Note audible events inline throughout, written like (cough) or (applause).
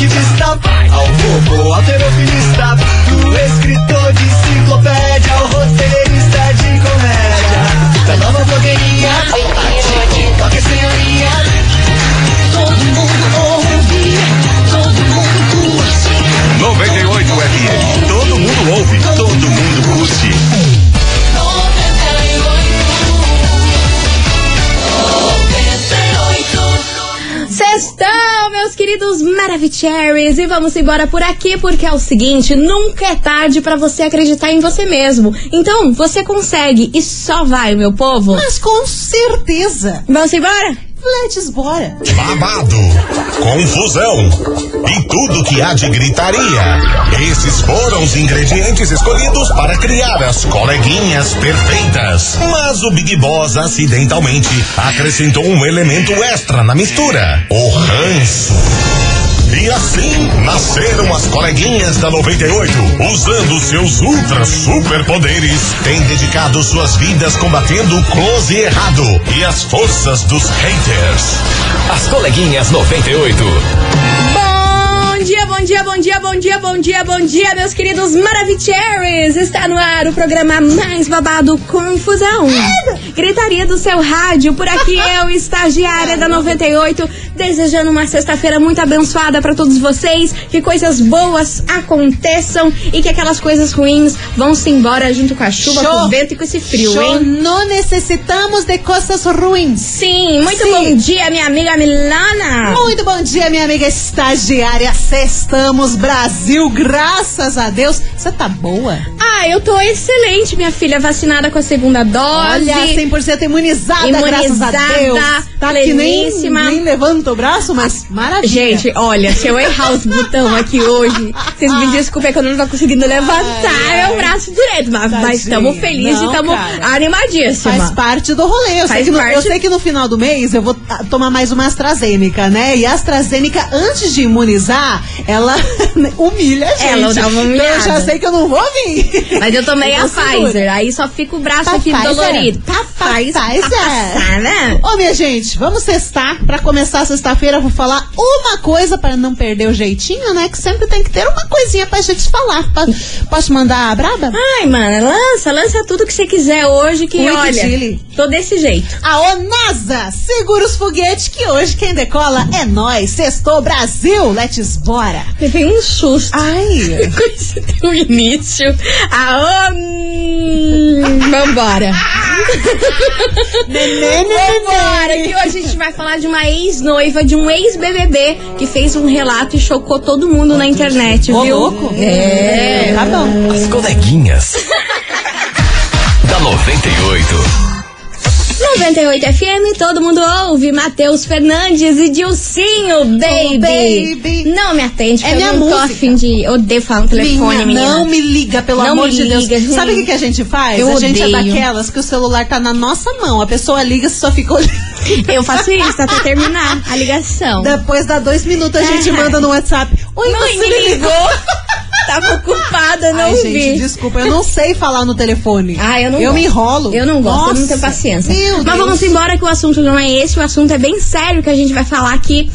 you can stop Maravicheries, e vamos embora por aqui porque é o seguinte, nunca é tarde pra você acreditar em você mesmo. Então, você consegue e só vai, meu povo. Mas com certeza. Vamos embora? Let's bora. Babado, confusão e tudo que há de gritaria. Esses foram os ingredientes escolhidos para criar as coleguinhas perfeitas. Mas o Big Boss acidentalmente acrescentou um elemento extra na mistura: o ranço. E assim nasceram as coleguinhas da 98, usando seus ultra superpoderes, têm dedicado suas vidas combatendo o close e errado e as forças dos haters. As coleguinhas 98. Bom dia, bom dia, bom dia, bom dia, bom dia, bom dia, meus queridos Maravicheries! Está no ar o programa mais babado Confusão. Gritaria do seu rádio, por aqui eu, estagiária da 98, desejando uma sexta-feira muito abençoada para todos vocês, que coisas boas aconteçam e que aquelas coisas ruins vão-se embora junto com a chuva, Show. com o vento e com esse frio, Show. hein? Não necessitamos de coisas ruins. Sim, muito Sim. bom dia, minha amiga Milana! Muito bom dia, minha amiga estagiária. Sextamos, Brasil, graças a Deus. Você tá boa? Ah, eu tô excelente, minha filha, vacinada com a segunda dose. Olha, 100% imunizada, graças a Imunizada, Deus. Tá que nem, nem levanta o braço, mas maravilha. Gente, olha, se eu errar os botões aqui hoje, vocês me desculpem que eu não tô conseguindo levantar Ai, meu braço direito, mas Tadinha. mas estamos felizes e estamos cara. animadíssimas. Faz parte do rolê. Eu sei, no, eu parte. sei que no final do mês eu vou ah, tomar mais uma AstraZeneca, né? E a AstraZeneca, antes de imunizar, ela (laughs) humilha a gente. Ela dá uma Então eu já humilhada. sei que eu não vou vir. Mas eu tomei a segura. Pfizer, aí só fica o braço Tá aqui Pfizer? dolorido. Tá Faz- Pfizer? Tá passada. Ô, minha gente, vamos cestar. Pra começar a sexta-feira, eu vou falar uma coisa pra não perder o jeitinho, né? Que sempre tem que ter uma coisinha pra gente falar. Po- Posso mandar a braba? Ai, mana, lança, lança tudo que você quiser hoje, que olha, tô desse jeito. A NASA segura os foguetes que hoje quem decola é nós. Sextou Brasil, let's bora. Teve um susto. Ai, (laughs) o início. A hum, Vambora. Vambora, que hoje a gente vai falar de uma ex-noiva, de um ex-BBB que fez um relato e chocou todo mundo na internet, Ô, viu? louco. É. Tá bom. As coleguinhas. (laughs) da 98. 98 FM, todo mundo ouve. Matheus Fernandes e Dilcinho, baby. Oh, baby. Não me atende, É porque minha eu não tô afim de. Odeio falar no telefone, Minha, menina. Não me liga, pelo Não amor de Deus. liga. Sabe o que, que a gente faz? Eu a gente é odeio. daquelas que o celular tá na nossa mão. A pessoa liga, só fica olhando. Eu faço isso até terminar a ligação. Depois dá dois minutos, a gente É. manda no WhatsApp. Oi, Mãe, você me ligou. Tava ocupada, não Ai, vi. gente, desculpa, eu não sei falar no telefone. Ah, eu não Eu gosto. me enrolo. Eu não gosto, eu não Nossa, tenho paciência. Meu Mas Deus. vamos embora que o assunto não é esse, o assunto é bem sério que a gente vai falar aqui.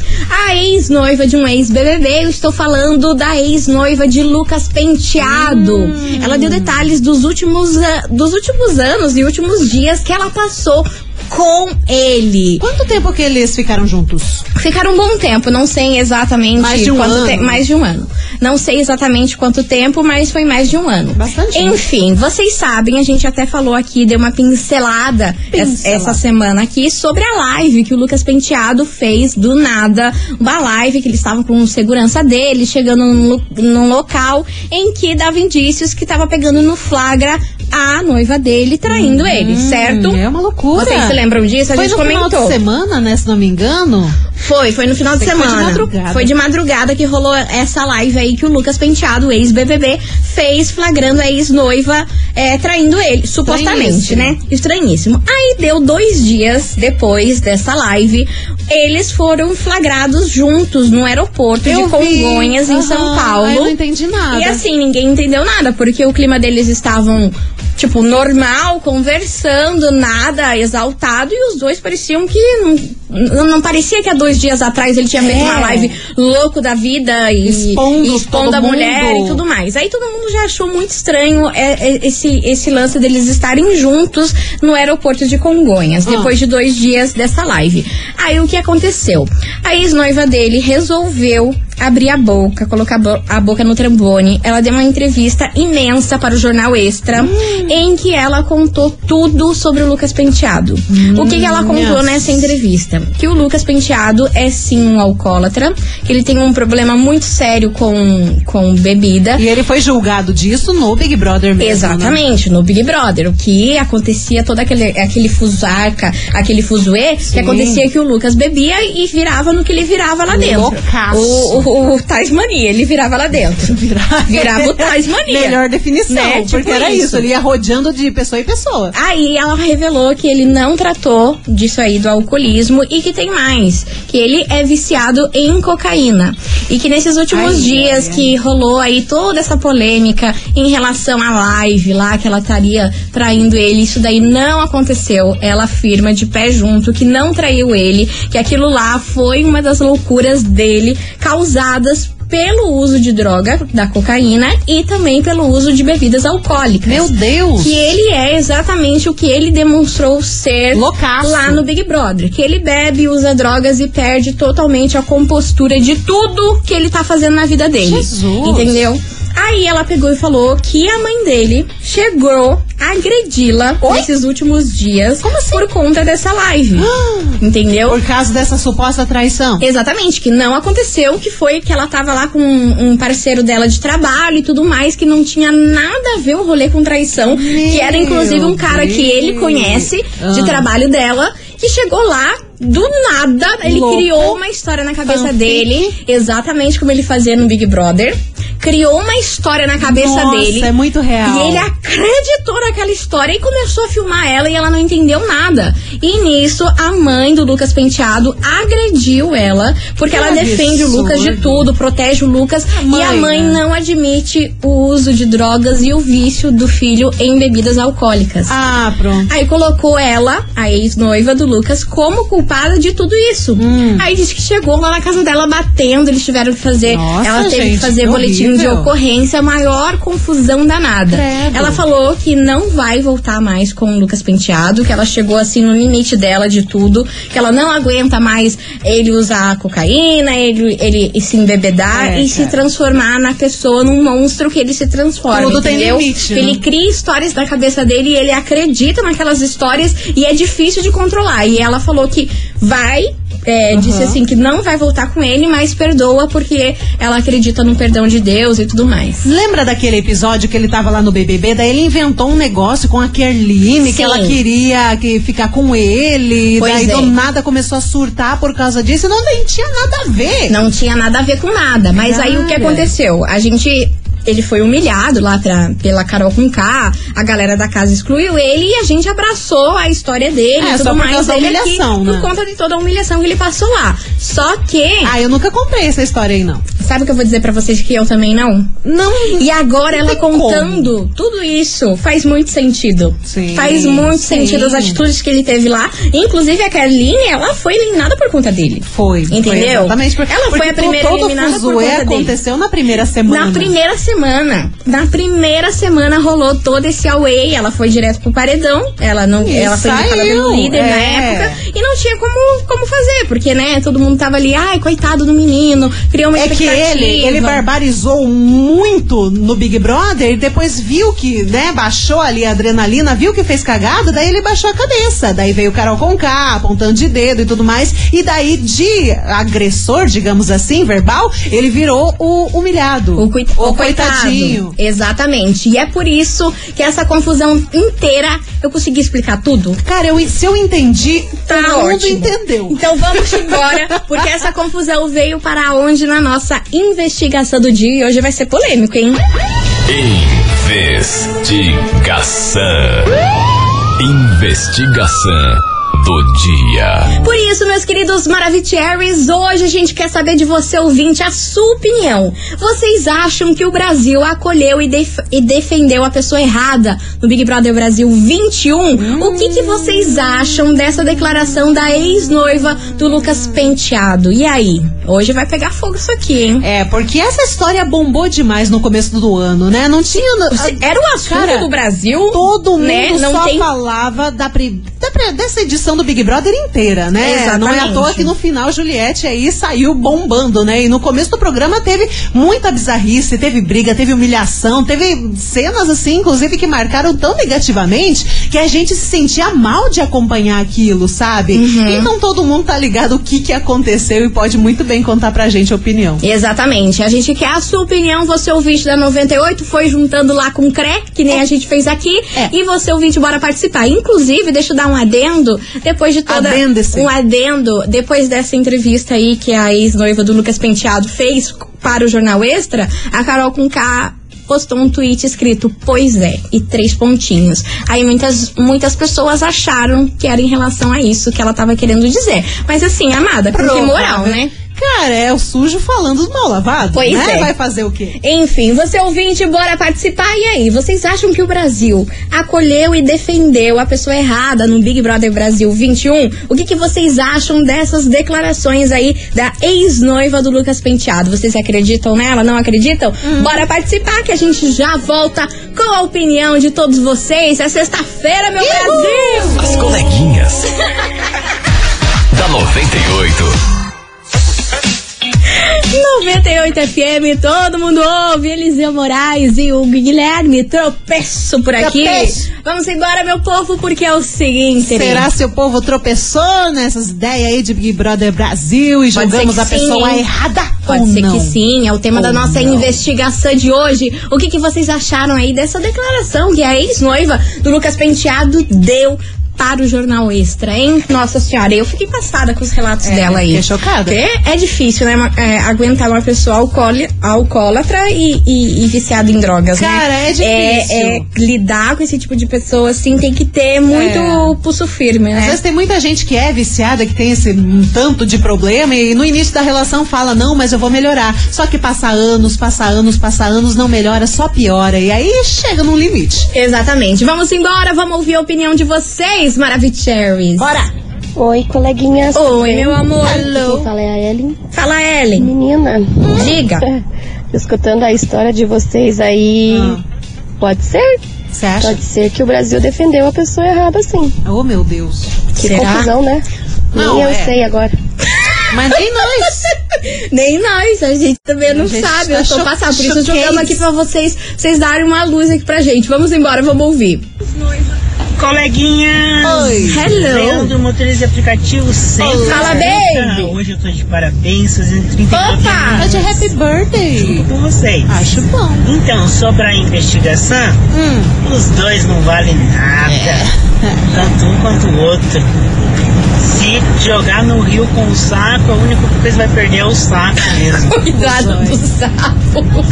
A ex-noiva de um ex-BBB, eu estou falando da ex-noiva de Lucas Penteado. Hum. Ela deu detalhes dos últimos, ah, dos últimos anos e últimos dias que ela passou com ele. Quanto tempo que eles ficaram juntos? Ficaram um bom tempo, não sei exatamente Mais de um ano. te- mais de um ano. Não sei exatamente quanto tempo, mas foi mais de um ano. Bastante. Enfim, vocês sabem, a gente até falou aqui, deu uma pincelada, Pincelada. essa semana aqui sobre a live que o Lucas Penteado fez do nada. Uma live que eles estavam com segurança dele, chegando num, num local em que dava indícios que tava pegando no flagra a noiva dele traindo ele, certo? É uma loucura. Vocês se lembram disso? A Foi gente no final comentou. de semana, né? Se não me engano. Foi, foi no final de que foi de semana. madrugada. Foi de madrugada que rolou essa live aí que o Lucas Penteado, ex-BBB, fez flagrando a ex-noiva é, traindo ele, supostamente, né? Estranhíssimo. Aí deu dois dias depois dessa live, eles foram flagrados juntos no aeroporto Eu de vi. Congonhas, em São. Paulo. Eu não entendi nada. E assim, ninguém entendeu nada, porque o clima deles estavam. Tipo, normal, conversando, nada exaltado, e os dois pareciam que. Não, não parecia que há dois dias atrás ele tinha feito É. uma live louco da vida e Expondo e expondo a mulher mundo. e tudo mais. Aí todo mundo já achou muito estranho é, é, esse, esse lance deles estarem juntos no aeroporto de Congonhas, Ah. depois de dois dias dessa live. Aí o que aconteceu? A ex-noiva dele resolveu abrir a boca, colocar a bo- a boca no trambone. Ela deu uma entrevista imensa para o Jornal Extra, Hum. em que ela contou tudo sobre o Lucas Penteado. o que, que ela contou Nossa. nessa entrevista? Que o Lucas Penteado é sim um alcoólatra, que ele tem um problema muito sério com, com bebida. E ele foi julgado disso no Big Brother mesmo. né? Exatamente, no Big Brother. O que acontecia, todo aquele, aquele fusarca, aquele fuzuê, que acontecia que o Lucas bebia e virava no que ele virava lá dentro. Loucaço. O, o, o Tasmania, ele virava lá dentro. (laughs) Virava o Tasmania. Melhor definição, Né? Tipo porque era isso. isso. Ele ia rodeando de pessoa em pessoa. Aí ela revelou que ele não tratou disso aí do alcoolismo e que tem mais, que ele é viciado em cocaína. E que nesses últimos Ai, dias ai, ai. que rolou aí toda essa polêmica em relação à live lá, que ela estaria traindo ele, isso daí não aconteceu. Ela afirma de pé junto que não traiu ele, que aquilo lá foi uma das loucuras dele causadas pelo uso de droga, da cocaína e também pelo uso de bebidas alcoólicas Meu Deus! que ele é exatamente o que ele demonstrou ser Loucaço. lá no Big Brother. Que ele bebe, usa drogas e perde totalmente a compostura de tudo que ele tá fazendo na vida dele. Jesus. Entendeu? Aí ela pegou e falou que a mãe dele chegou a agredi-la nesses últimos dias por conta dessa live. (gasps) Entendeu? Por causa dessa suposta traição. Exatamente, que não aconteceu, que foi que ela tava lá com um um parceiro dela de trabalho e tudo mais, que não tinha nada a ver o rolê com traição, que era inclusive um cara que ele conhece de Ah. trabalho dela, que chegou lá do nada, ele Louco. criou uma história na cabeça Fanfic. dele, exatamente como ele fazia no Big Brother. Criou uma história na cabeça Nossa, dele. é muito real. E ele acreditou naquela história e começou a filmar ela e ela não entendeu nada. E nisso, a mãe do Lucas Penteado agrediu ela, porque Que ela defende o Lucas de absurdo. tudo, protege o Lucas. mãe, e a mãe né? não admite o uso de drogas e o vício do filho em bebidas alcoólicas. Ah, pronto. Aí colocou ela, a ex-noiva do Lucas, como culpada de tudo isso. Hum. Aí disse que chegou lá na casa dela batendo, eles tiveram que fazer. Nossa, ela teve gente, que fazer que de ocorrência, maior confusão danada. Credo. Ela falou que não vai voltar mais com o Lucas Penteado, que ela chegou assim no limite dela de tudo, que ela não aguenta mais ele usar cocaína, ele, ele se embebedar É, e se cara. transformar na pessoa, num monstro que ele se transforma. Tudo tem entendeu? limite, né? Ele cria histórias na cabeça dele e ele acredita naquelas histórias e é difícil de controlar. E ela falou que vai. É, Disse assim que não vai voltar com ele, mas perdoa porque ela acredita no perdão de Deus e tudo mais. Lembra daquele episódio que ele tava lá no BBB? Daí ele inventou um negócio com a Kerline, que ela queria que ficar com ele. Pois daí é. do nada começou a surtar por causa disso. Não nem tinha nada a ver. Não tinha nada a ver com nada. Mas aí o que aconteceu? A gente. Ele foi humilhado lá pra, pela Carol com K, a galera da casa excluiu ele e a gente abraçou a história dele É, e tudo por mais dele humilhação, aqui, né? por conta de toda a humilhação que ele passou lá. Só que, Ah, eu nunca comprei essa história aí, não. sabe o que eu vou dizer pra vocês que eu também não? Não. E agora ela tem como. contando tudo isso faz muito sentido. Sim, faz muito sim. sentido as atitudes que ele teve lá. Inclusive a Carline, ela foi eliminada por conta dele. Foi. Foi Entendeu? exatamente. Porque, Ela foi porque a primeira eliminada por conta dele. aconteceu na primeira semana. Na primeira semana. Na primeira semana rolou todo esse away. Ela foi direto pro paredão. Ela não, E ela foi indicada pelo líder na é. época. E não tinha como, como fazer. Porque, né, todo mundo tava ali, ai, coitado do menino. Criou uma É que expectativa. ele, ele barbarizou muito no Big Brother e depois viu que, né, baixou ali a adrenalina, viu que fez cagada, daí ele baixou a cabeça. Daí veio o Carol Conká, apontando de dedo e tudo mais. E daí, de agressor, digamos assim, verbal, ele virou o humilhado. O o coitado. Coitadinho. Exatamente. E é por isso que essa confusão inteira eu consegui explicar tudo. Cara, eu, se eu entendi, Tá todo mundo entendeu. Então vamos embora, porque essa confusão veio para onde na nossa investigação do dia e hoje vai ser polêmico, hein? Investigação. Investigação do dia. Por isso, meus queridos Maravicheries, hoje a gente quer saber de você, ouvinte, a sua opinião. Vocês acham que o Brasil acolheu e, def- e defendeu a pessoa errada no Big Brother Brasil 21? O que, que vocês acham dessa declaração da ex-noiva do Lucas Penteado? E aí? Hoje vai pegar fogo isso aqui, hein? É, porque essa história bombou demais no começo do ano, né? Não tinha. Era o assunto Cara, do Brasil. Todo mundo né? Não só tem falava da, pri- da pri- dessa edição do Big Brother inteira, né? Exatamente. Não é à toa que no final Juliette aí saiu bombando, né? E no começo do programa teve muita bizarrice, teve briga, teve humilhação, teve cenas assim, inclusive, que marcaram tão negativamente que a gente se sentia mal de acompanhar aquilo, sabe? Uhum. Então todo mundo tá ligado o que que aconteceu e pode muito bem contar pra gente a opinião. Exatamente. A gente quer a sua opinião. Você ouvinte da 98 foi juntando lá com o CRE, que nem a gente fez aqui. É. E você ouvinte, bora participar. Inclusive, deixa eu dar um adendo. Depois de toda. Adende-se. Um adendo. Depois dessa entrevista aí que a ex-noiva do Lucas Penteado fez para o Jornal Extra, a Carol com K postou um tweet escrito Pois é, e três pontinhos. Aí muitas, muitas pessoas acharam que era em relação a isso que ela tava querendo dizer. Mas assim, amada, com que moral, né? Cara, é o sujo falando do mal lavado. Pois né? é. Vai fazer o quê? Enfim, você ouvinte, bora participar. E aí, vocês acham que o Brasil acolheu e defendeu a pessoa errada no Big Brother Brasil 21? O que, que vocês acham dessas declarações aí da ex-noiva do Lucas Penteado? Vocês acreditam nela? Não acreditam? Bora participar que a gente já volta com a opinião de todos vocês. É sexta-feira, meu Brasil! As coleguinhas. (laughs) da 98. 98 FM, todo mundo ouve. Eliseu Moraes e o Guilherme tropeço por aqui. Tropeço. Vamos embora, meu povo, porque é o seguinte. Será se o povo tropeçou nessas ideias aí de Big Brother Brasil e Pode julgamos a que pessoa sim. errada? Pode ou ser não? que sim, é o tema da Ou nossa não. investigação de hoje. O que, que vocês acharam aí dessa declaração que a ex-noiva do Lucas Penteado deu para o Jornal Extra, hein? Nossa senhora, eu fiquei passada com os relatos É, dela aí. fiquei chocada. Porque é difícil, né? é, aguentar uma pessoa alcoólatra e, e, e viciada em drogas, né? Cara, é difícil. É, é, lidar com esse tipo de pessoa, assim, tem que ter muito É. pulso firme, né? Às vezes tem muita gente que é viciada, que tem esse um tanto de problema e no início da relação fala, não, mas eu vou melhorar. Só que passa anos, passa anos, passa anos, não melhora, só piora. E aí chega num limite. Exatamente. Vamos embora, vamos ouvir a opinião de vocês, Maravicheries. Bora! Oi, coleguinhas. Oi, meu amor. Fala é a Ellen. Fala, Ellen. Menina, Diga. (laughs) escutando a história de vocês aí, Ah. pode ser? Você acha? Pode ser que o Brasil defendeu a pessoa errada, sim. Oh, meu Deus. Que Será? confusão, né? Não, Nem eu é. sei agora. (laughs) Mas nem nós. (laughs) Nem nós, a gente também não A gente sabe. tá Eu tô passada. Por isso jogando aqui pra vocês, vocês darem uma luz aqui pra gente. Vamos embora, vamos ouvir. Coleguinhas! Oi. Hello. Leandro, motorista de aplicativo sempre. Fala, baby. Hoje eu tô de parabéns, fazendo 39 Opa! Anos. de happy birthday. com vocês. Acho bom. Então, sobre a investigação, Hum. os dois não valem nada. Tanto um quanto o outro. Se jogar no rio com o saco, a única coisa que vai perder é o saco mesmo. (laughs) Cuidado do sapo.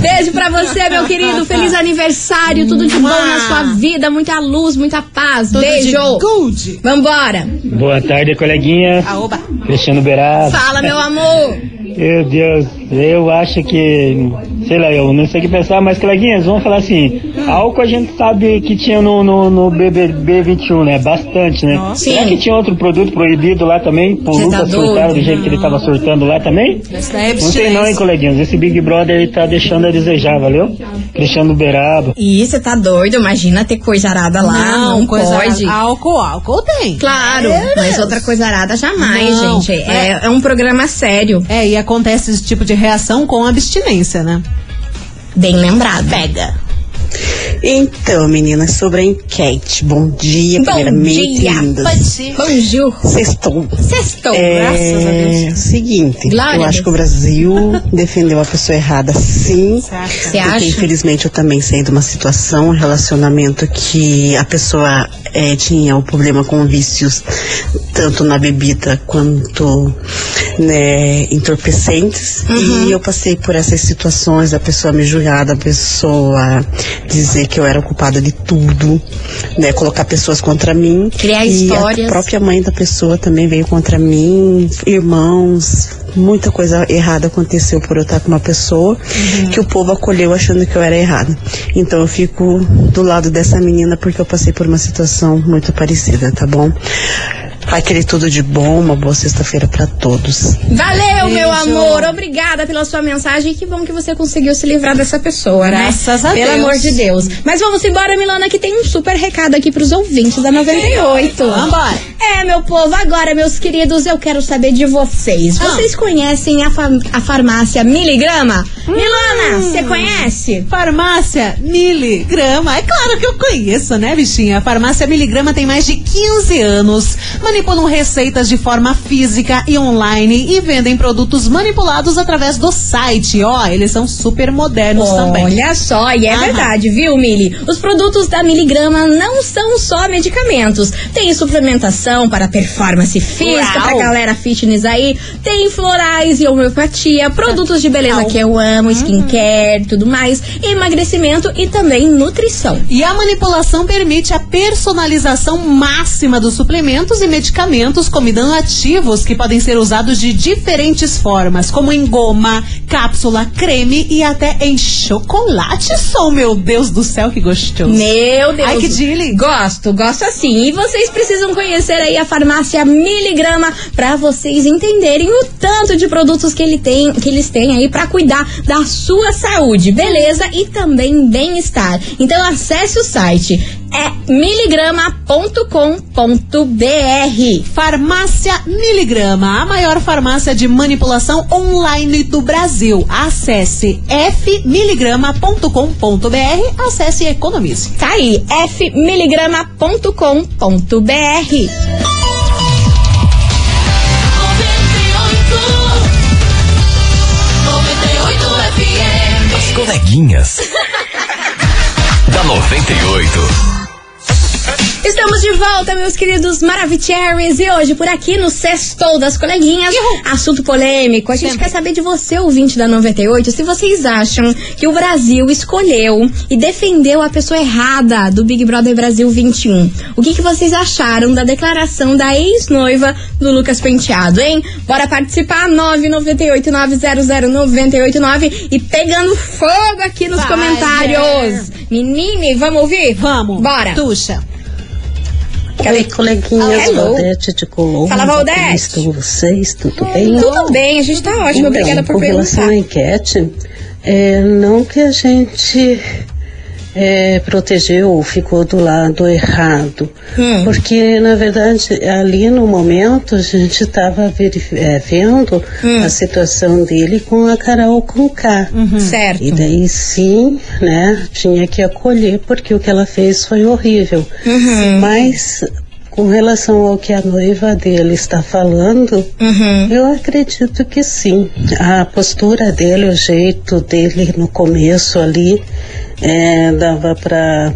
Beijo pra você, meu querido. Feliz aniversário. Tudo de bom na sua vida. Muita luz, muita paz. Tudo Beijo. de good. Vambora. Boa tarde, coleguinha. Aoba. Cristiano Beraba. Fala, meu amor. Meu Deus, eu acho que, sei lá, eu não sei o que pensar, mas coleguinhas, vamos falar assim, álcool a gente sabe que tinha no, no, no BBB 21, né? Bastante, né? Nossa. Será Sim. que tinha outro produto proibido lá também? Tá Lucas surtar doido? do jeito que ele tava surtando lá também? Não tem não, hein, coleguinhas? Esse Big Brother ele tá deixando a desejar, valeu? Cristiano Beraba. Ih, você tá doido? Imagina ter coisa arada lá. Não, coisa pode. Álcool, álcool tem. Claro, É mas outra coisa arada jamais, Não, gente. é- É, é um programa sério. É, e acontece esse tipo de reação com abstinência, né? Bem lembrado. Pega. Então, meninas, sobre a enquete. Bom dia, Bom primeiramente, dia. lindas. Bonjour. Sextou. Sextou. É, Graças a Deus. seguinte, Glória eu a acho que o Brasil (laughs) defendeu a pessoa errada, sim. Você acha? Você Porque acha? infelizmente eu também saí de uma situação, um relacionamento que a pessoa eh, tinha o problema com vícios, tanto na bebida quanto né, entorpecentes. Uhum. E eu passei por essas situações da pessoa me julgar, da pessoa dizer que eu era culpada de tudo, né? Colocar pessoas contra mim. Criar e histórias. A própria mãe da pessoa também veio contra mim, irmãos, muita coisa errada aconteceu por eu estar com uma pessoa que o povo acolheu achando que eu era errada. Então eu fico do lado dessa menina porque eu passei por uma situação muito parecida, tá bom? Aquele tudo de bom, uma boa sexta-feira pra todos. Valeu, meu amor. Obrigada pela sua mensagem. Que bom que você conseguiu se livrar dessa pessoa, né? Graças a Pelo Deus. amor de Deus. Mas vamos embora, Milana, que tem um super recado aqui pros ouvintes da 98. Vambora. É, meu povo, agora, meus queridos, eu quero saber de vocês. Ah. Vocês conhecem a, fa- a farmácia Miligrama? Milana, você conhece? Farmácia Miligrama. É claro que eu conheço, né, bichinha? A farmácia Miligrama tem mais de 15 anos. Manipulam receitas de forma física e online e vendem produtos manipulados através do site. Ó, eles são super modernos também. Olha só, e é Aham. verdade, viu, Mili? Os produtos da Miligrama não são só medicamentos. Tem suplementação para performance física, Uau. pra galera fitness aí. Tem florais e homeopatia, produtos de beleza Uau. que eu amo, skincare, tudo mais. Emagrecimento e também nutrição. E a manipulação permite a personalização máxima dos suplementos e medicamentos, combinando ativos que podem ser usados de diferentes formas, como em goma, cápsula, creme e até em chocolate. Som, meu Deus do céu, que gostoso. Meu Deus. Ai, que dile. Gosto, gosto assim. E vocês precisam conhecer aí a farmácia Miligrama pra vocês entenderem o tanto de produtos que, ele tem, que eles têm aí pra cuidar da sua saúde, beleza? E também bem-estar. Então acesse o site. É miligrama.com.br. Farmácia Miligrama, a maior farmácia de manipulação online do Brasil. Acesse fmiligrama.com.br, acesse e economize. Tá aí, fmiligrama.com.br. As coleguinhas. (laughs) da 98. Estamos de volta, meus queridos Maravicheries. E hoje, por aqui no Sextou das Coleguinhas, assunto polêmico. A gente quer saber de você, ouvinte da 98, se vocês acham que o Brasil escolheu e defendeu a pessoa errada do Big Brother Brasil 21. O que, que vocês acharam da declaração da ex-noiva do Lucas Penteado, hein? Bora participar, 998-900-989 e pegando fogo aqui nos Vai, comentários. Menine, vamos ouvir? Vamos. Bora. Tuxa. Oi, coleguinhas. Valdete de Colombo. Fala, Valdete. Como estão vocês? Tudo bem? Tudo bem, a gente tá ótimo. Então, Obrigada por com relação perguntar. à enquete, é, não que a gente é, protegeu ou ficou do lado errado, Hum. porque na verdade ali no momento a gente estava vendo Hum. a situação dele com a Carol com K. Certo. E daí sim, né, tinha que acolher porque o que ela fez foi horrível. Uhum. Mas com relação ao que a noiva dele está falando, Uhum. eu acredito que sim. A postura dele, o jeito dele no começo ali, é, dava para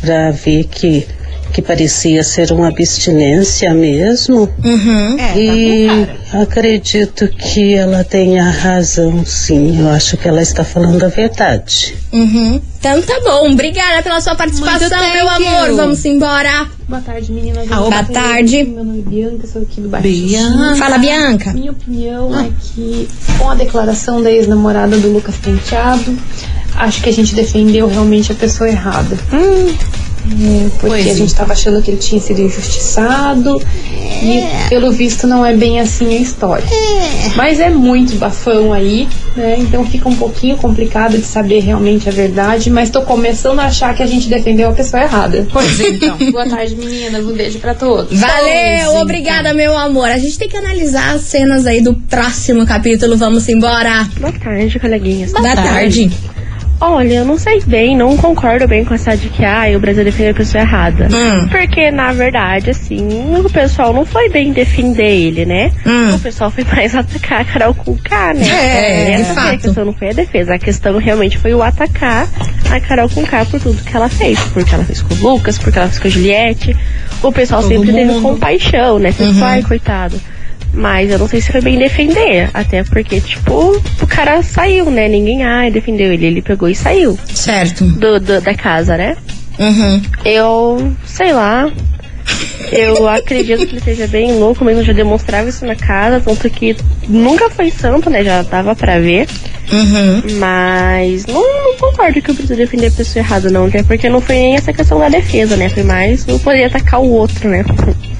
para ver que que parecia ser uma abstinência mesmo. Uhum. É, E acredito que ela tenha razão, sim. Eu acho que ela está falando a verdade. Uhum. Então tá bom. Obrigada pela sua participação, meu amor. you. Vamos embora. Boa tarde, meninas. Ah, Boa tarde. Meu nome é Bianca, sou aqui do bairro Bianca. Fala, Bianca. Minha opinião é que, com a declaração da ex-namorada do Lucas Penteado, acho que a gente defendeu realmente a pessoa errada. É, porque Pois a é. gente estava achando que ele tinha sido injustiçado e, pelo visto, não é bem assim a história. Mas é muito bafão aí, né? Então fica um pouquinho complicado de saber realmente a verdade, mas tô começando a achar que a gente defendeu a pessoa errada. Pois é, então. (laughs) Boa tarde, meninas. Um beijo pra todos. Valeu, Pois obrigada, meu amor. A gente tem que analisar as cenas aí do próximo capítulo. Vamos embora. Boa tarde, coleguinhas. Boa tarde. tarde. Olha, eu não sei bem, não concordo bem com essa de que ah, o Brasil defendeu a pessoa errada. Hum. Porque, na verdade, assim, o pessoal não foi bem defender ele, né? Hum. O pessoal foi mais (laughs) atacar a Carol com K, né? É, de Essa foi fato. A questão não foi a defesa. A questão realmente foi o atacar a Carol com K por tudo que ela fez. Porque ela fez com o Lucas, porque ela fez com a Juliette. O pessoal Todo sempre teve mundo. compaixão, né? Sempre Uhum. ai, coitado. Mas eu não sei se foi bem defender. Até porque, tipo, o cara saiu, né? Ninguém, ai, defendeu ele. Ele pegou e saiu. Certo. Do, do- da casa, né? Uhum. Eu, sei lá. Eu acredito que ele esteja bem louco, mesmo já demonstrava isso na casa, tanto que nunca foi santo, né? Já dava pra ver. Uhum. Mas não, não concordo que eu preciso defender a pessoa errada, não. Até porque não foi nem essa questão da defesa, né? Foi mais eu poder atacar o outro, né?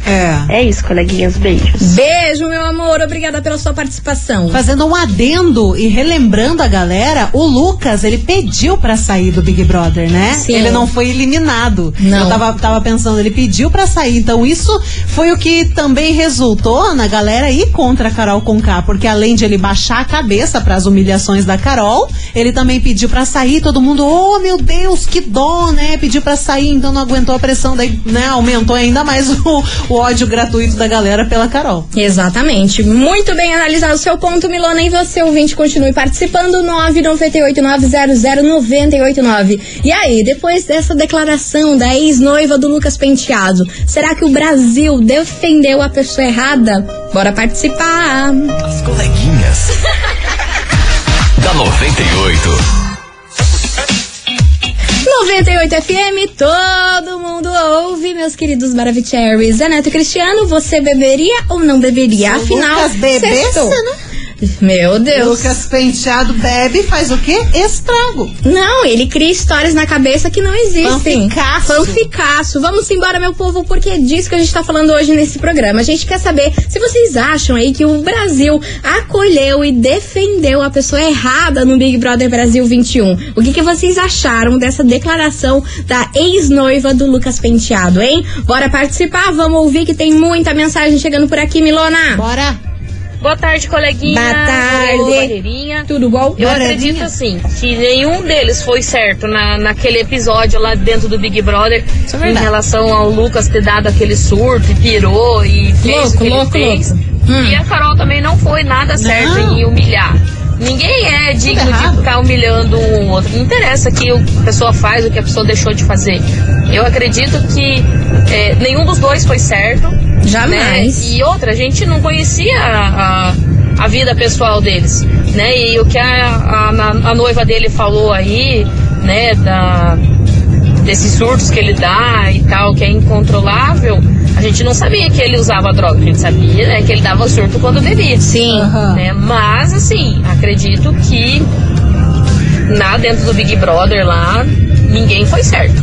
É. É isso, coleguinhas. Beijos. Beijo, meu amor. Obrigada pela sua participação. Fazendo um adendo e relembrando a galera, o Lucas, ele pediu pra sair do Big Brother, né? Sim. Ele não foi eliminado. Não. Eu tava, tava pensando, ele pediu pra sair. Então isso foi o que também resultou na galera ir contra a Carol Conká, porque além de ele baixar a cabeça pras humilhações da Carol, ele também pediu pra sair. Todo mundo, oh meu Deus, que dó, né? Pediu pra sair, então não aguentou a pressão, daí, né? Aumentou ainda mais (laughs) o, o ódio gratuito da galera pela Carol. Exatamente. Muito bem analisado o seu ponto, Milona. E você, ouvinte, continue participando. 998-900-989. E aí, depois dessa declaração da ex-noiva do Lucas Penteado, será que o Brasil defendeu a pessoa errada? Bora participar. As coleguinhas. (laughs) da 98. 98 FM, todo mundo ouve, meus queridos Maravicheries. Neto e Cristiano, você beberia ou não beberia? Afinal, Lucas bebesse, sextou. né? Meu Deus. Lucas Penteado bebe e faz o quê? Estrago. Não, ele cria histórias na cabeça que não existem. Fanficaço. Fanficaço. Vamos embora, meu povo, porque é disso que a gente tá falando hoje nesse programa. A gente quer saber se vocês acham aí que o Brasil acolheu e defendeu a pessoa errada no Big Brother Brasil 21. O que, que vocês acharam dessa declaração da ex-noiva do Lucas Penteado, hein? Bora participar, vamos ouvir que tem muita mensagem chegando por aqui, Milona. Bora. Boa tarde, coleguinha. Boa tarde. Tudo bom? Eu Moreninha. acredito assim, que nenhum deles foi certo na, naquele episódio lá dentro do Big Brother é em relação ao Lucas ter dado aquele surto e pirou e fez Louco, o que louco, ele fez. louco. Hum. E a Carol também não foi nada certo em humilhar. Ninguém é digno de ficar humilhando um outro. Não interessa que o- a pessoa faz o que a pessoa deixou de fazer. Eu acredito que é, nenhum dos dois foi certo. Jamais. né? E outra, a gente não conhecia a, a, a vida pessoal deles, né? E o que a, a, a- a noiva dele falou aí, né, da, desses surtos que ele dá e tal, que é incontrolável, a gente não sabia que ele usava droga, a gente sabia, né, que ele dava surto quando bebia. Sim. Aham. Né? Mas, assim, acredito que lá dentro do Big Brother lá, ninguém foi certo.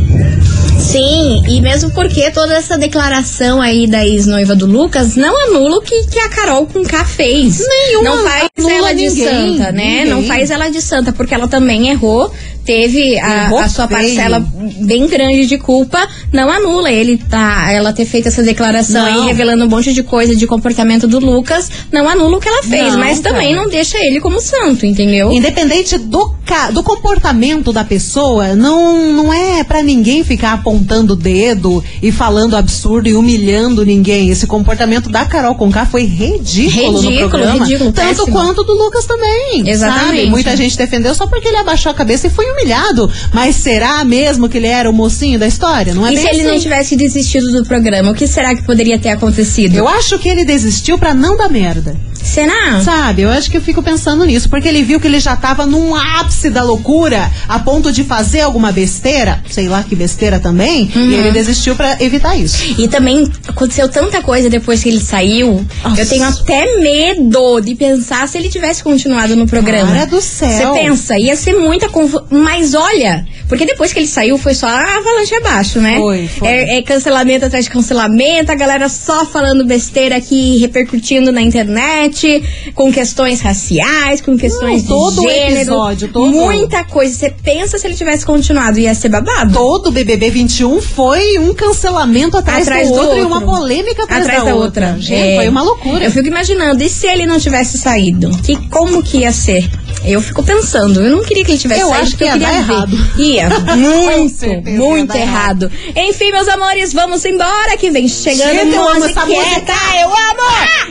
Sim, e mesmo porque toda essa declaração aí da ex-noiva do Lucas não anula o que, que a Carol com K fez. Nenhuma Não faz ela de ninguém, santa, né? ninguém. Não faz ela de santa, porque ela também errou. Teve a, a sua parcela bem grande de culpa, não anula ele tá, ela ter feito essa declaração Não. aí revelando um monte de coisa de comportamento do Lucas, não anula o que ela fez, Não, mas também cara. não deixa ele como santo, entendeu? Independente do, do comportamento da pessoa, não, não é pra ninguém ficar apontando o dedo e falando absurdo e humilhando ninguém. Esse comportamento da Carol Conká foi ridículo, no Ridículo, programa. ridículo, tanto péssimo. quanto do Lucas também. Exatamente. sabe? Muita gente defendeu só porque ele abaixou a cabeça e foi humilhado. Mas será mesmo que ele era o mocinho da história? Não é e bem se ele assim. não tivesse desistido do programa, o que será que poderia ter acontecido? Eu acho que ele desistiu pra não dar merda. Será? Sabe, eu acho que eu fico pensando nisso, porque ele viu que ele já tava num ápice da loucura, a ponto de fazer alguma besteira, sei lá que besteira também, Uhum. e ele desistiu pra evitar isso. E também aconteceu tanta coisa depois que ele saiu. Nossa. Eu tenho até medo de pensar se ele tivesse continuado no programa. Cara do céu. Você pensa, ia ser muita confusão. Mas olha, porque depois que ele saiu foi só a avalanche abaixo, né? Foi, foi. É, é cancelamento atrás de cancelamento, a galera só falando besteira aqui, repercutindo na internet, com questões raciais, com questões Não, todo de gênero. episódio, todo. Muita coisa. Você pensa se ele tivesse continuado, ia ser babado. Todo o BBB 21 foi um cancelamento atrás, Atrás do, do outro, e outro. uma polêmica atrás, atrás da outra. Gente, É. foi uma loucura. Eu fico imaginando, e se ele não tivesse saído? Que, como que ia ser? Eu fico pensando, eu não queria que ele tivesse Eu saído, acho porque que eu ia queria dar ver. errado. Ia, (laughs) muito, muito dar errado. Enfim, meus amores, vamos embora, que vem chegando Gente, eu amo essa música. Eu amo!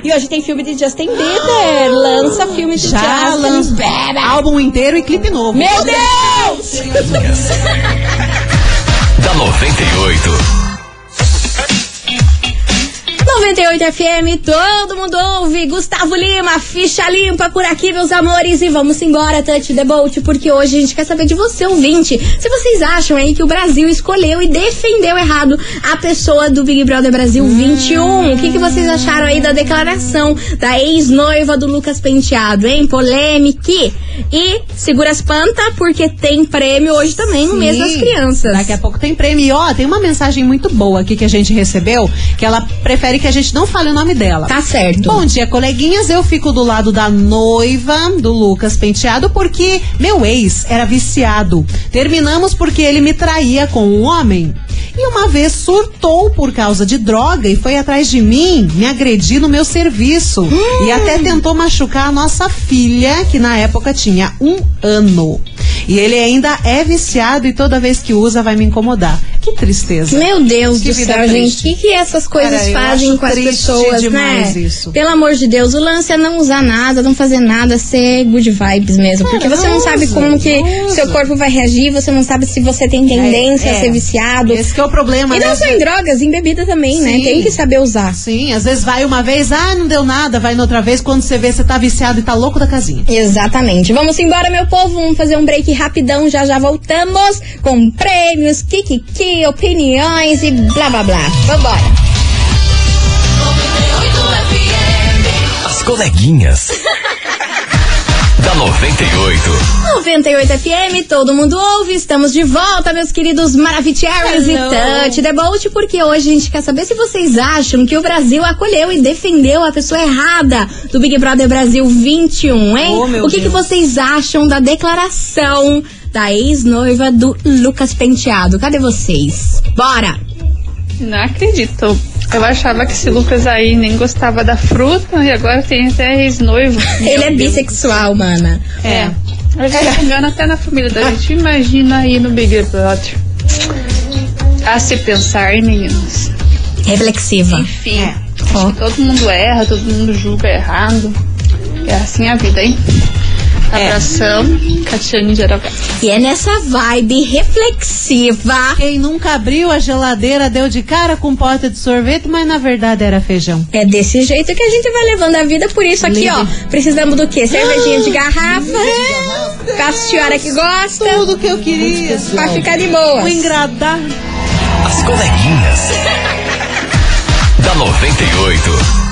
E hoje tem filme de Justin Bieber, lança filme de Já Justin lança Bieber. álbum inteiro e clipe novo. Meu Deus! (laughs) da 98. 98 FM, todo mundo ouve. Gustavo Lima, ficha limpa por aqui, meus amores. E vamos embora, Touch the Boat, porque hoje a gente quer saber de você, ouvinte. Se vocês acham aí que o Brasil escolheu e defendeu errado a pessoa do Big Brother Brasil 21. O que, que vocês acharam aí da declaração da ex-noiva do Lucas Penteado, hein? Polêmica. E segura as panta, porque tem prêmio hoje também no mês das crianças. Daqui a pouco tem prêmio. E ó, tem uma mensagem muito boa aqui que a gente recebeu, que ela prefere que a gente não fale o nome dela. Tá certo. Bom dia, coleguinhas. Eu fico do lado da noiva do Lucas Penteado porque meu ex era viciado. Terminamos porque ele me traía com um homem. E uma vez surtou por causa de droga e foi atrás de mim, me agredir no meu serviço. E até tentou machucar a nossa filha, que na época tinha um ano. E ele ainda é viciado e toda vez que usa vai me incomodar. Que tristeza. Meu Deus Que do céu, gente. O que, que essas coisas Cara, fazem com as pessoas, né? isso. Pelo amor de Deus, o lance é não usar nada, não fazer nada, ser good vibes mesmo. porque Cara, você não não sabe usa, como que usa. seu corpo vai reagir, você não sabe se você tem tendência É, a é. ser viciado. Esse que é o problema, E né? não só em drogas, em bebida também, né? Sim. Tem que saber usar. Sim, às vezes vai uma vez, ah, não deu nada, vai noutra vez, quando você vê, você tá viciado e tá louco da casinha. Exatamente. Vamos embora, meu povo. Vamos fazer um break rapidão. Já já voltamos com prêmios, opiniões e blá blá blá. Vambora. As coleguinhas. (laughs) da 98. 98 FM, todo mundo ouve. Estamos de volta, meus queridos Maravicheries e. Touch the Boat, porque hoje a gente quer saber se vocês acham que o Brasil acolheu e defendeu a pessoa errada do Big Brother Brasil 21, hein? Oh, o que, que vocês acham da declaração da ex-noiva do Lucas Penteado? Cadê vocês? Bora! Não acredito. Eu achava que esse Lucas aí nem gostava da fruta e agora tem até ex-noivo. (laughs) Ele é bissexual, mana. É. A gente engana até na família da gente. Imagina aí no Big Brother. A se pensar, hein, meninos? Reflexiva. Enfim. acho que Todo mundo erra, todo mundo julga errado. É assim a vida, hein? Abração, Catiane de Araucária. E é nessa vibe reflexiva. Quem nunca abriu a geladeira deu de cara com porta de sorvete, mas na verdade era feijão. É desse jeito que a gente vai levando a vida, por isso aqui, Líder. ó. Precisamos do quê? Cervejinha de garrafa. Com a senhora que gosta. Tudo que eu queria. Pra ficar de boa. O engradar. As coleguinhas. (laughs) da 98.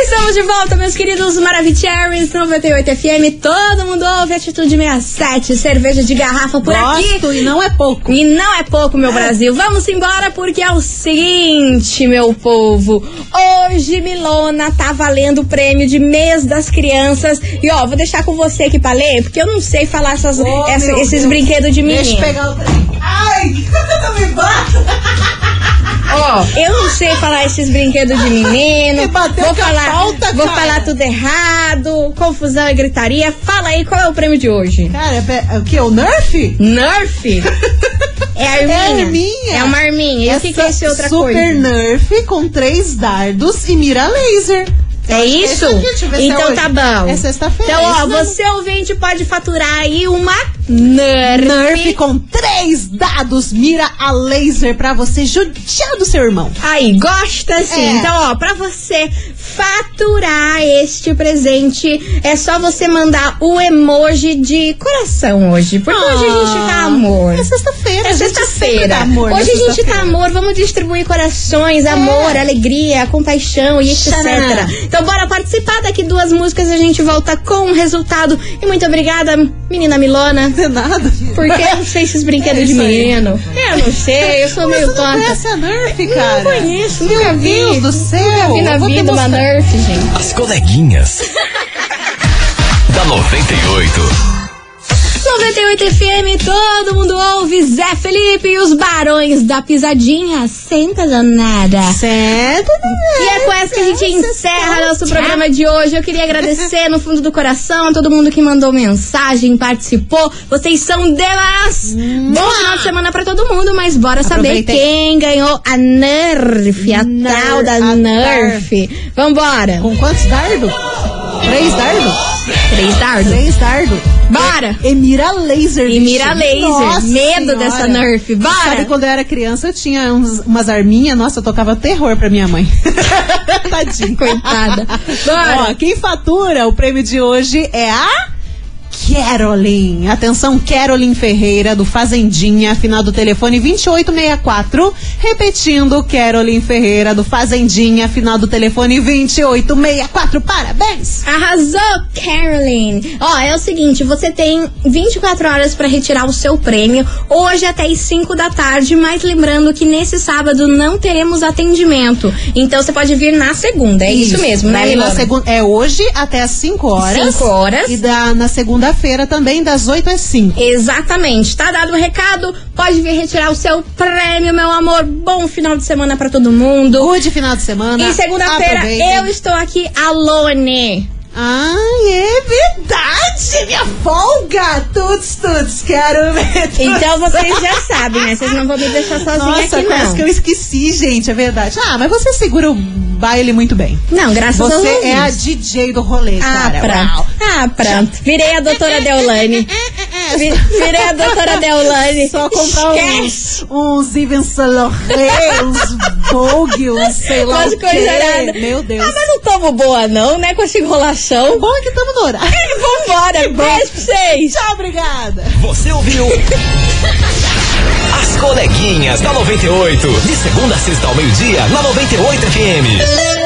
Estamos de volta, meus queridos Maravicheries 98 FM. Todo mundo ouve Atitude 67, cerveja de garrafa por aqui. Gosto e não é pouco. E não é pouco, meu Brasil. Vamos embora porque é o seguinte, meu povo. Hoje, Milona tá valendo o prêmio de mês das crianças. E ó, vou deixar com você aqui pra ler, porque eu não sei falar essas, Oh, essa- esses Deus. brinquedos de menino. Deixa eu pegar o trem. Ai, (laughs) me bata. Ó, eu não sei falar esses brinquedos de menino. (laughs) Vou falar, pauta, vou falar tudo errado, confusão e gritaria. Fala aí qual é o prêmio de hoje. Cara, é, é o que? O Nerf? Nerf? É a (laughs) arminha. É arminha. É uma arminha. E o que, que é esse outra Super coisa? Nerf com três dardos e mira laser. É isso? aqui, é então hoje. tá bom. É sexta-feira. Então, é ó, você ouvinte pode faturar aí uma Nerf. Nerf com três dados mira a laser pra você judiar do seu irmão. Aí, gosta sim. É. Então, ó, pra você faturar este presente, é só você mandar o emoji de coração hoje. Porque hoje a gente tá amor. É sexta-feira. É sempre sexta-feira. amor na Hoje a gente tá amor, vamos distribuir corações, amor, alegria, compaixão e etc. Então bora participar daqui duas músicas, a gente volta com o resultado. E muito obrigada, menina Milona. Nada. Porque eu não sei esses brinquedos É de menino. Eu não sei, eu sou Mas meio você não tonta. conhece a Nerf, cara? Não conheço, Meu nunca vi. Deus do céu. Nunca vi na Eu vida uma. Nerf, gente. As coleguinhas. (laughs) da 98. 98 FM, todo mundo ouve. Zé Felipe e os Barões da Pisadinha. Senta danada. Certo. E é com essa que a gente encerra nosso programa de hoje. Eu queria agradecer no fundo do coração a todo mundo que mandou mensagem, participou. Vocês são delas. Bom final de semana pra todo mundo, mas bora saber Aproveitem. quem ganhou a Nerf, a Ner- tal da a Nerf. Vambora. Com quantos dardos? Três dardo? Três dardos. Três dardo. Bora! E mira laser. E mira bicho. laser. Nossa Medo Senhora. dessa Nerf. Bora! Sabe quando eu era criança, eu tinha uns- umas arminhas. Nossa, eu tocava terror pra minha mãe. (laughs) Tadinha. Coitada. Bora. Ó, quem fatura o prêmio de hoje é a... Carolyn. Atenção, Carolyn Ferreira, do Fazendinha, final do telefone 2864. Repetindo, Carolyn Ferreira, do Fazendinha, final do telefone 2864. Parabéns! Arrasou, Caroline! Ó, é o seguinte, você tem 24 horas pra retirar o seu prêmio, hoje até as 5 da tarde, mas lembrando que nesse sábado não teremos atendimento. Então você pode vir na segunda, é isso, mesmo, né, Daí na Milona? segun- É hoje até as 5 horas. 5 horas. E da, na segunda-feira também, das 8 às 5. Exatamente. Tá dado o recado? Pode vir retirar o seu prêmio, meu amor. Bom final de semana pra todo mundo. Good final de semana. E segunda-feira eu estou aqui alone. Ai, é verdade! Minha folga! Tuts, tuts, quero ver. Então vocês já sabem, né? Vocês não vão me deixar sozinha Nossa, aqui, não. que eu esqueci, gente, é verdade. Ah, mas você segura o baile muito bem. Não, graças aos Você é a. DJ do rolê, Ah, cara. pronto. Ah, pronto. Virei a doutora (laughs) Deolane. (laughs) Vi- Virei a doutora Deolane. Só comprar uns, uns Yves Saint Laurent, uns Vogue, uns sei lá o quê. aradas. Meu Deus. Ah, mas não tomo boa, não, né? Com essa enrolação. Bom é que estamos no horário. Vambora, beijo pra vocês. Tchau, obrigada. Você ouviu? As coleguinhas da 98. De segunda a sexta ao meio-dia, na 98 FM.